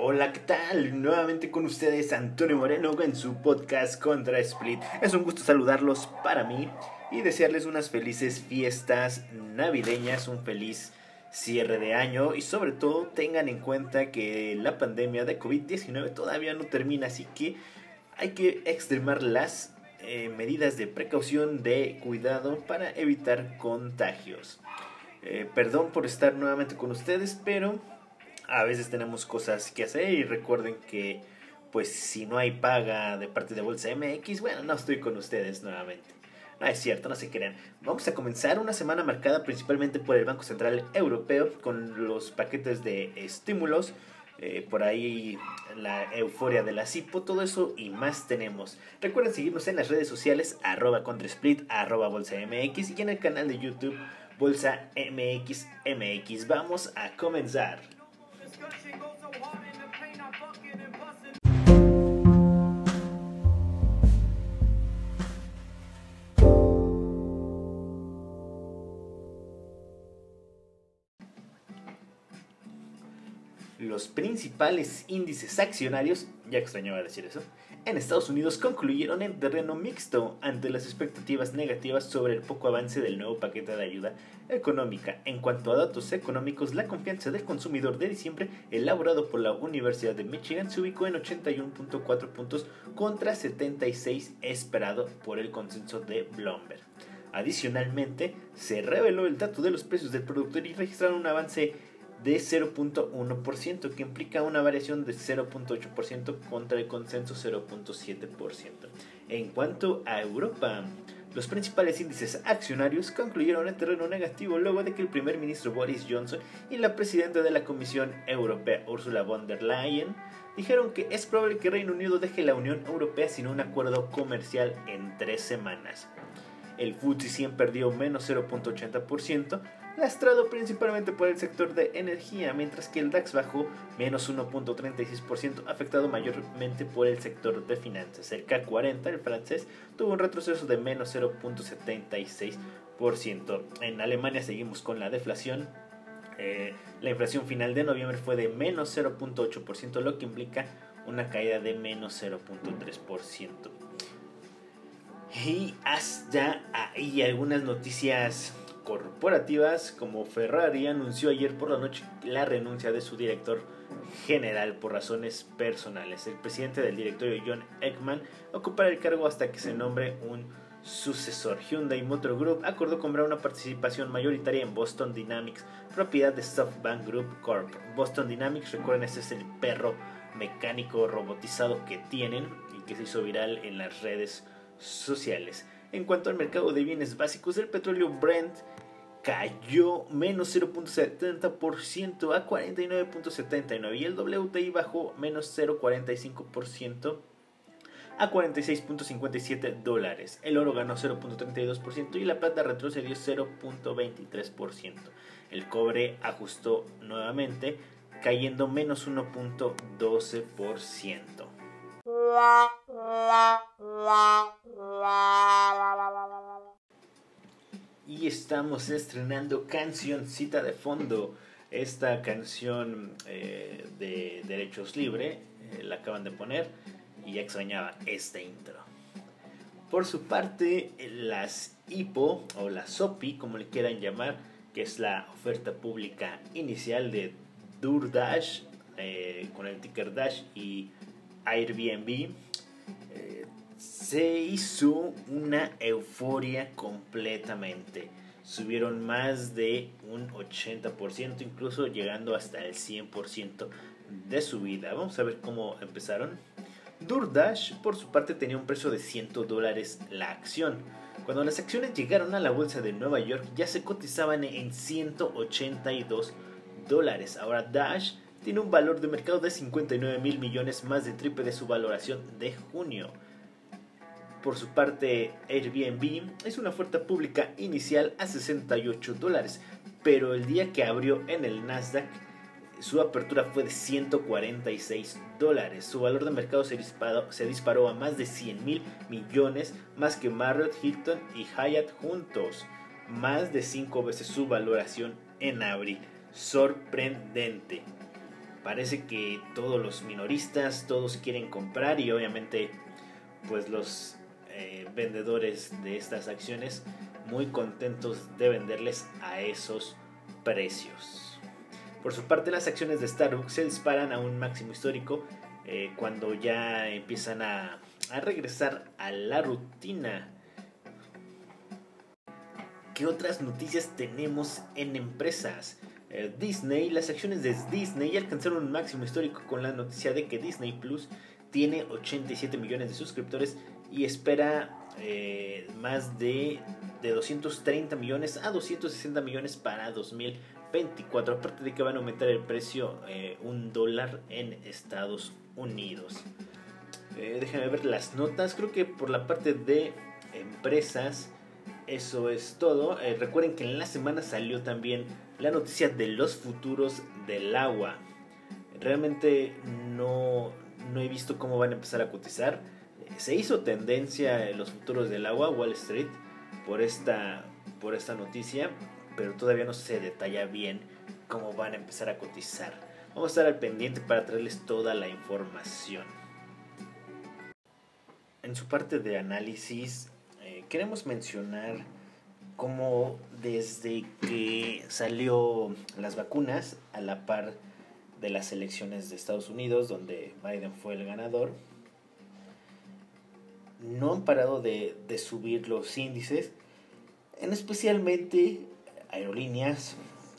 Hola, ¿qué tal? Nuevamente con ustedes Antonio Moreno en su podcast Contra Split. Es un gusto saludarlos para mí y desearles unas felices fiestas navideñas, un feliz cierre de año y sobre todo tengan en cuenta que la pandemia de COVID-19 todavía no termina, así que hay que extremar las eh, medidas de precaución, de cuidado para evitar contagios. Eh, perdón por estar nuevamente con ustedes, pero a veces tenemos cosas que hacer y recuerden que pues si no hay paga de parte de Bolsa MX, bueno, no estoy con ustedes nuevamente. No es cierto, no se crean. Vamos a comenzar una semana marcada principalmente por el Banco Central Europeo con los paquetes de estímulos. Eh, por ahí la euforia de la CIPO, todo eso y más tenemos. Recuerden seguirnos en las redes sociales arroba contrasplit, arroba bolsa MX y en el canal de YouTube Bolsa MX MX. Vamos a comenzar. Los principales índices accionarios, ya extrañaba decir eso, en Estados Unidos concluyeron en terreno mixto ante las expectativas negativas sobre el poco avance del nuevo paquete de ayuda económica. En cuanto a datos económicos, la confianza del consumidor de diciembre, elaborado por la Universidad de Michigan, se ubicó en 81.4 puntos contra 76 esperado por el consenso de Bloomberg. Adicionalmente, se reveló el dato de los precios del productor y registraron un avance de 0.1%, que implica una variación de 0.8% contra el consenso 0.7%. En cuanto a Europa, los principales índices accionarios concluyeron en terreno negativo luego de que el primer ministro Boris Johnson y la presidenta de la Comisión Europea Ursula von der Leyen dijeron que es probable que Reino Unido deje la Unión Europea sin un acuerdo comercial en tres semanas. El FTSE 100 perdió menos 0.80%, lastrado principalmente por el sector de energía, mientras que el DAX bajó menos 1.36%, afectado mayormente por el sector de finanzas. El CAC 40, el francés, tuvo un retroceso de menos 0.76%. En Alemania seguimos con la deflación. Eh, la inflación final de noviembre fue de menos 0.8%, lo que implica una caída de menos 0.3%. Y hasta ahí algunas noticias corporativas como Ferrari anunció ayer por la noche la renuncia de su director general por razones personales. El presidente del directorio John Ekman ocupará el cargo hasta que se nombre un sucesor. Hyundai Motor Group acordó comprar una participación mayoritaria en Boston Dynamics, propiedad de SoftBank Group Corp. Boston Dynamics, recuerden, ese es el perro mecánico robotizado que tienen y que se hizo viral en las redes sociales. En cuanto al mercado de bienes básicos, el petróleo Brent cayó menos 0.70% a 49.79 y el WTI bajó menos 0.45% a 46.57 dólares. El oro ganó 0.32% y la plata retrocedió 0.23%. El cobre ajustó nuevamente cayendo menos 1.12%. Y estamos estrenando cancioncita de fondo. Esta canción eh, de Derechos Libre eh, la acaban de poner y ya extrañaba este intro. Por su parte, las IPO o la SOPI, como le quieran llamar, que es la oferta pública inicial de DoorDash eh, con el ticker Dash y Airbnb, se hizo una euforia completamente. Subieron más de un 80%, incluso llegando hasta el 100% de subida. Vamos a ver cómo empezaron. DoorDash, por su parte, tenía un precio de 100 dólares la acción. Cuando las acciones llegaron a la bolsa de Nueva York, ya se cotizaban en 182 dólares. Ahora Dash tiene un valor de mercado de 59 mil millones, más de triple de su valoración de junio. Por su parte, Airbnb es una oferta pública inicial a 68 dólares, pero el día que abrió en el Nasdaq, su apertura fue de 146 dólares. Su valor de mercado se disparó, se disparó a más de 100 mil millones, más que Marriott, Hilton y Hyatt juntos. Más de 5 veces su valoración en abril. Sorprendente. parece que todos los minoristas, todos quieren comprar y obviamente pues los eh, vendedores de estas acciones muy contentos de venderles a esos precios. Por su parte las acciones de Starbucks se disparan a un máximo histórico eh, cuando ya empiezan a, regresar a la rutina. ¿Qué otras noticias tenemos en empresas? Eh, Disney, las acciones de Disney alcanzaron un máximo histórico con la noticia de que Disney Plus tiene 87 millones de suscriptores y espera eh, más de, de 230 millones a 260 millones para 2024. Aparte de que van a aumentar el precio eh, un dólar en Estados Unidos. déjenme ver las notas. Creo que por la parte de empresas, eso es todo. recuerden que en la semana salió también la noticia de los futuros del agua. Realmente no, no he visto cómo van a empezar a cotizar. Se hizo tendencia en los futuros del agua, Wall Street, por esta, por esta noticia, pero todavía no se detalla bien cómo van a empezar a cotizar. Vamos a estar al pendiente para traerles toda la información. En su parte de análisis, eh, queremos mencionar como desde que salió las vacunas a la par de las elecciones de Estados Unidos, donde Biden fue el ganador, no han parado de, subir los índices, en especialmente aerolíneas,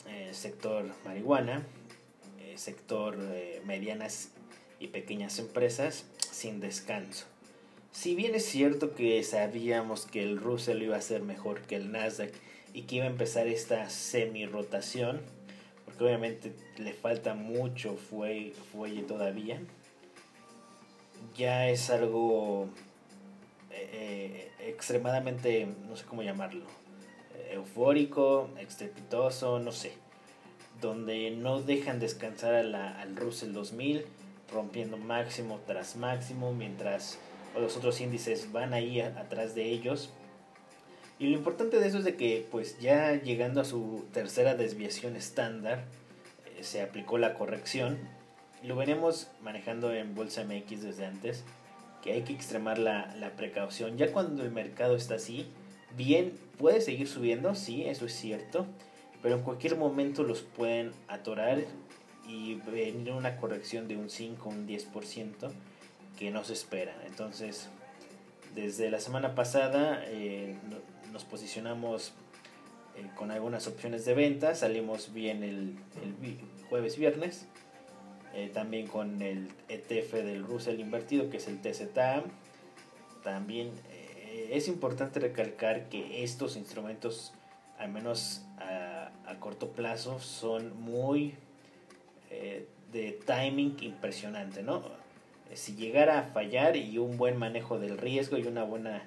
eh, sector marihuana, eh, sector eh, medianas y pequeñas empresas sin descanso. Si bien es cierto que sabíamos que el Russell iba a ser mejor que el Nasdaq y que iba a empezar esta semi-rotación, porque obviamente le falta mucho fuelle, todavía, ya es algo eh, eh, extremadamente, no sé cómo llamarlo, eufórico, estrepitoso, no sé, donde no dejan descansar al Russell 2000, rompiendo máximo tras máximo, mientras los otros índices van ahí atrás de ellos. Y lo importante de eso es de que pues ya llegando a su tercera desviación estándar eh, se aplicó la corrección. Lo venimos manejando en Bolsa MX desde antes, que hay que extremar la, la precaución. Ya cuando el mercado está así, bien, puede seguir subiendo, sí, eso es cierto, pero en cualquier momento los pueden atorar y venir una corrección de un 5, un 10% que no se esperan. Entonces, desde la semana pasada eh, nos posicionamos eh, con algunas opciones de venta, salimos bien el, jueves viernes, eh, también con el ETF del Russell invertido que es el TZA. También es importante recalcar que estos instrumentos, al menos a, a corto plazo, son muy de timing impresionante, ¿no? si llegara a fallar y un buen manejo del riesgo y una buena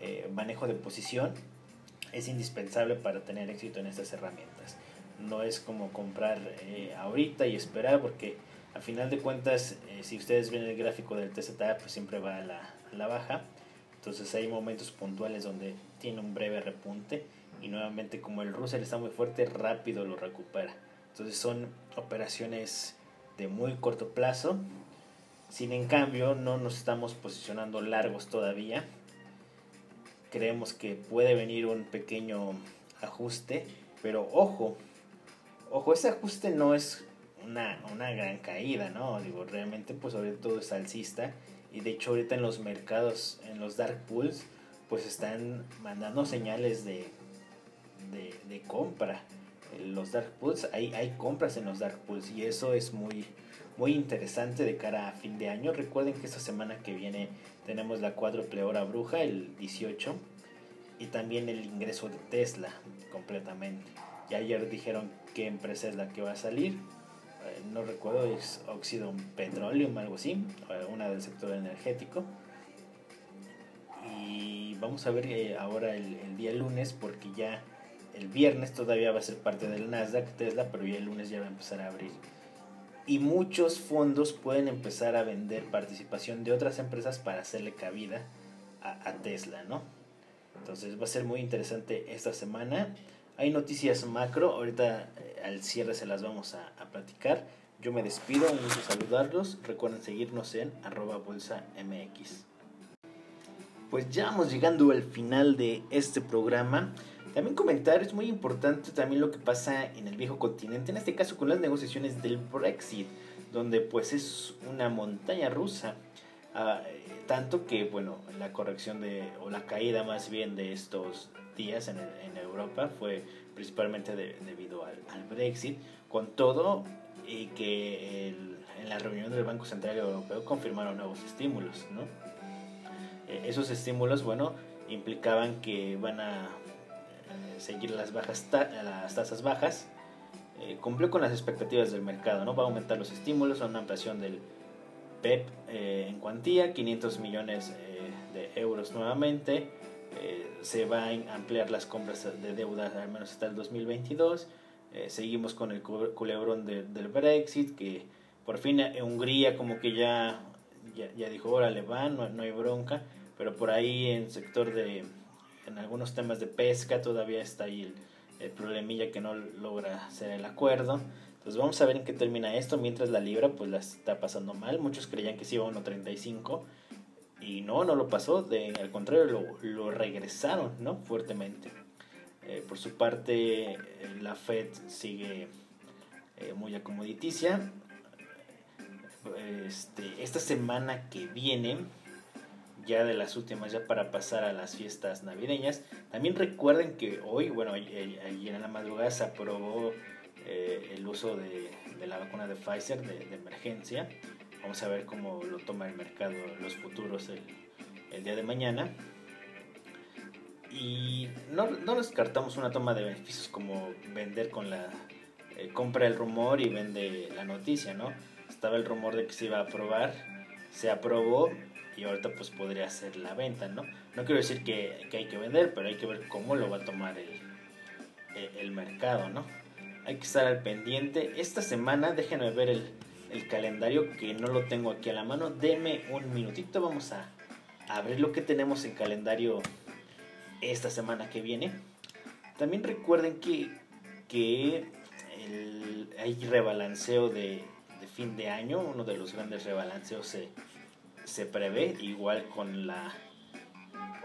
eh, manejo de posición es indispensable para tener éxito en estas herramientas. No es como comprar eh, ahorita y esperar porque a final de cuentas eh, si ustedes ven el gráfico del TZA pues siempre va a la, a la baja. Entonces hay momentos puntuales donde tiene un breve repunte y nuevamente como el Russell está muy fuerte rápido lo recupera. Entonces son operaciones de muy corto plazo sin en cambio, no nos estamos posicionando largos todavía. Creemos que puede venir un pequeño ajuste, pero ojo, ojo, ese ajuste no es una, una gran caída, ¿no? Digo, realmente pues sobre todo es alcista y de hecho ahorita en los mercados, en los dark pools, pues están mandando señales de, de, de compra. Los dark pools, hay, hay compras en los dark pools y eso es muy, muy interesante de cara a fin de año. Recuerden que esta semana que viene tenemos la cuádruple hora bruja, el 18, y también el ingreso de Tesla completamente. Ya ayer dijeron qué empresa es la que va a salir. Eh, no recuerdo, es Oxidon Petroleum, algo así, eh, una del sector energético. Y vamos a ver eh, ahora el, el día lunes, porque ya el viernes todavía va a ser parte del Nasdaq Tesla, pero ya el lunes ya va a empezar a abrir y muchos fondos pueden empezar a vender participación de otras empresas para hacerle cabida a, Tesla, ¿no? Entonces va a ser muy interesante esta semana. Hay noticias macro, ahorita eh, al cierre se las vamos a, platicar. Yo me despido, un gusto saludarlos. Recuerden seguirnos en arroba bolsa mx. Pues ya vamos llegando al final de este programa. También comentar, es muy importante también lo que pasa en el viejo continente, en este caso con las negociaciones del Brexit, donde pues es una montaña rusa. Ah, tanto que, bueno, la corrección de, o la caída más bien de estos días en, en Europa fue principalmente debido al, Brexit, con todo y que en la reunión del Banco Central Europeo confirmaron nuevos estímulos, ¿no? Eh, esos estímulos, bueno, implicaban que van a eh, seguir las, bajas las tasas bajas, eh, cumplió con las expectativas del mercado, ¿no? Va a aumentar los estímulos, una ampliación del PEP eh, en cuantía, 500 millones eh, de euros nuevamente. Eh, se va a ampliar las compras de deuda al menos hasta el 2022. seguimos con el culebrón del Brexit, que por fin Hungría como que ya, ya, dijo, órale, va, no, no hay bronca, pero por ahí en sector de, en algunos temas de pesca todavía está ahí el, el problemilla que no logra hacer el acuerdo. Pues vamos a ver en qué termina esto, mientras la libra pues la está pasando mal. Muchos creían que sí iba a 1.35 y no, no lo pasó, de, al contrario lo, lo regresaron ¿no? fuertemente. Eh, por su parte, eh, la Fed sigue eh, muy acomoditicia. Este, esta semana que viene, ya de las últimas, ya para pasar a las fiestas navideñas, también recuerden que hoy, bueno, ayer en la madrugada se aprobó eh, el uso de, la vacuna de Pfizer de, emergencia. Vamos a ver cómo lo toma el mercado, los futuros el, día de mañana. Y no, no, descartamos una toma de beneficios como vender con la eh, compra el rumor y vende la noticia, ¿no? Estaba el rumor de que se iba a aprobar, se aprobó y ahorita pues podría ser la venta, ¿no? No quiero decir que, que hay que vender, pero hay que ver cómo lo va a tomar el, el mercado, ¿no? Hay que estar al pendiente. Esta semana, déjenme ver el, calendario que no lo tengo aquí a la mano. Deme un minutito, vamos a, ver lo que tenemos en calendario esta semana que viene. También recuerden que, que hay rebalanceo de, fin de año, uno de los grandes rebalanceos se, se prevé, igual con la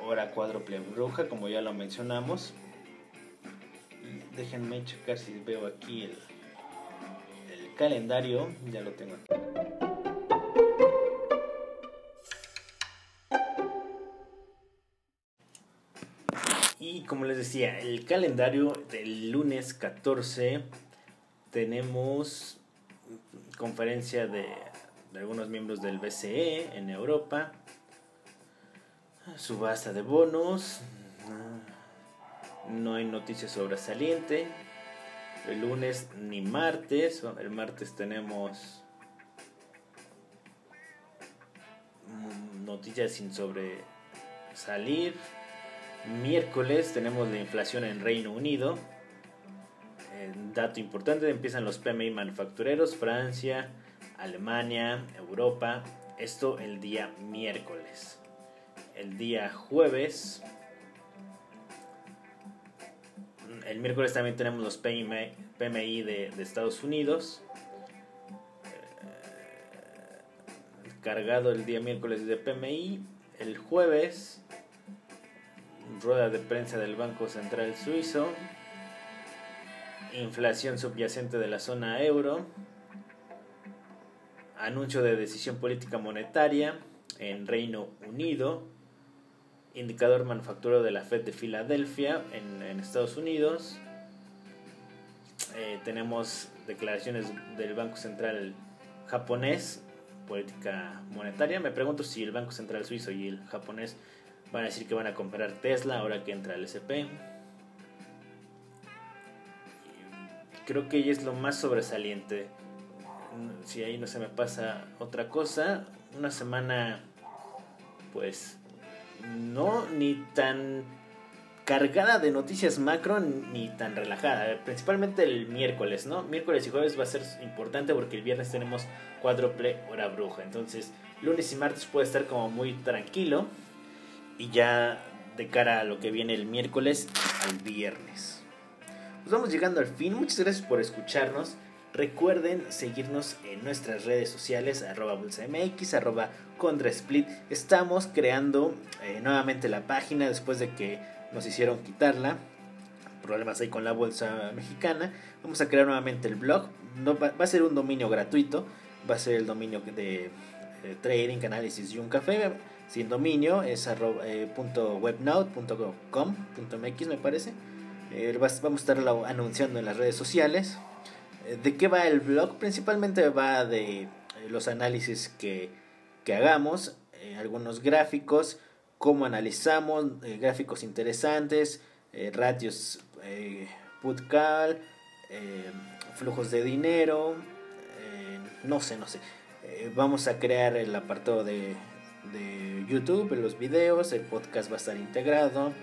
hora cuádruple bruja, como ya lo mencionamos déjenme checar si veo aquí el, el calendario. Ya lo tengo. Y como les decía, el calendario del lunes 14 tenemos conferencia de, de algunos miembros del BCE en Europa, subasta de bonos, no hay noticias sobresaliente. El lunes ni martes. El martes tenemos noticias sin sobresalir. Miércoles tenemos la inflación en Reino Unido. Eh, dato importante, empiezan los PMI manufactureros, Francia, Alemania, Europa. Esto el día miércoles. El día jueves el miércoles también tenemos los PMI, de, Estados Unidos. Eh, cargado el día miércoles de PMI. El jueves, rueda de prensa del Banco Central Suizo. Inflación subyacente de la zona euro. Anuncio de decisión política monetaria en Reino Unido indicador manufacturero de la Fed de Filadelfia en, Estados Unidos. Eh, tenemos declaraciones del Banco Central japonés, política monetaria. Me pregunto si el Banco Central suizo y el japonés van a decir que van a comprar Tesla ahora que entra el SP. Creo que es lo más sobresaliente. Si ahí no se me pasa otra cosa, una semana pues no ni tan cargada de noticias macro ni tan relajada. Principalmente el miércoles, ¿no? Miércoles y jueves va a ser importante porque el viernes tenemos cuádruple hora bruja. Entonces, lunes y martes puede estar como muy tranquilo. Y ya de cara a lo que viene el miércoles al viernes. Nos vamos llegando al fin. Muchas gracias por escucharnos. Recuerden seguirnos en nuestras redes sociales, arroba bolsamx, arroba contrasplit. Estamos creando eh, nuevamente la página después de que nos hicieron quitarla. Problemas ahí con la bolsa mexicana. Vamos a crear nuevamente el blog. Va, a ser un dominio gratuito. Va a ser el dominio de eh, trading, análisis y un café. Sin dominio es arroba, eh, me parece. vamos a estarlo anunciando en las redes sociales. ¿De qué va el blog? Principalmente va de los análisis que, que hagamos, algunos gráficos, cómo analizamos, eh, gráficos interesantes, eh, ratios eh, putcal, eh, flujos de dinero, no sé, no sé. vamos a crear el apartado de, de YouTube, los videos, el podcast va a estar integrado,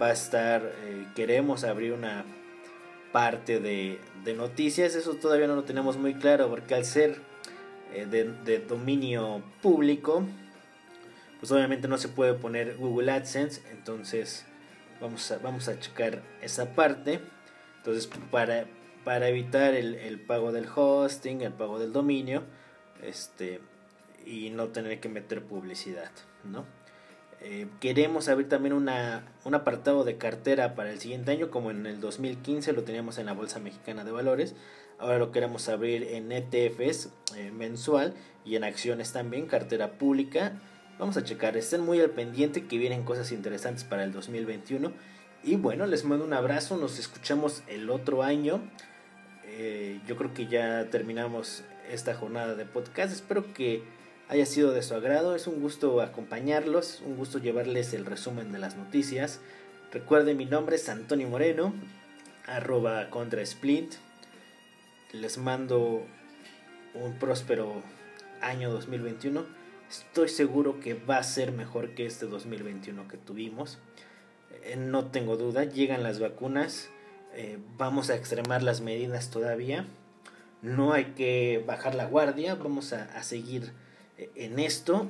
va a estar, queremos abrir una parte de, de, noticias, eso todavía no lo tenemos muy claro porque al ser de, de dominio público, pues obviamente no se puede poner Google AdSense, entonces vamos a, vamos a checar esa parte. Entonces para, para evitar el, pago del hosting, el pago del dominio, este, y no tener que meter publicidad, ¿no? Eh, queremos abrir también una, un apartado de cartera para el siguiente año, como en el 2015 lo teníamos en la Bolsa Mexicana de Valores. Ahora lo queremos abrir en ETFs eh, mensual y en acciones también, cartera pública Vamos a checar, estén muy al pendiente que vienen cosas interesantes para el 2021. Y bueno, les mando un abrazo, nos escuchamos el otro año. Eh, yo creo que ya terminamos esta jornada de podcast. Espero que haya sido de su agrado. Es un gusto acompañarlos, un gusto llevarles el resumen de las noticias. Recuerden, mi nombre es Antonio Moreno, arroba contra Split. Les mando un próspero año 2021 Estoy seguro que va a ser mejor que este 2021 que tuvimos. Eh, no tengo duda, llegan las vacunas, eh, vamos a extremar las medidas todavía. No hay que bajar la guardia, vamos a, seguir en esto.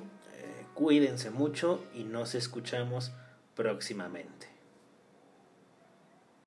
cuídense mucho y nos escuchamos próximamente.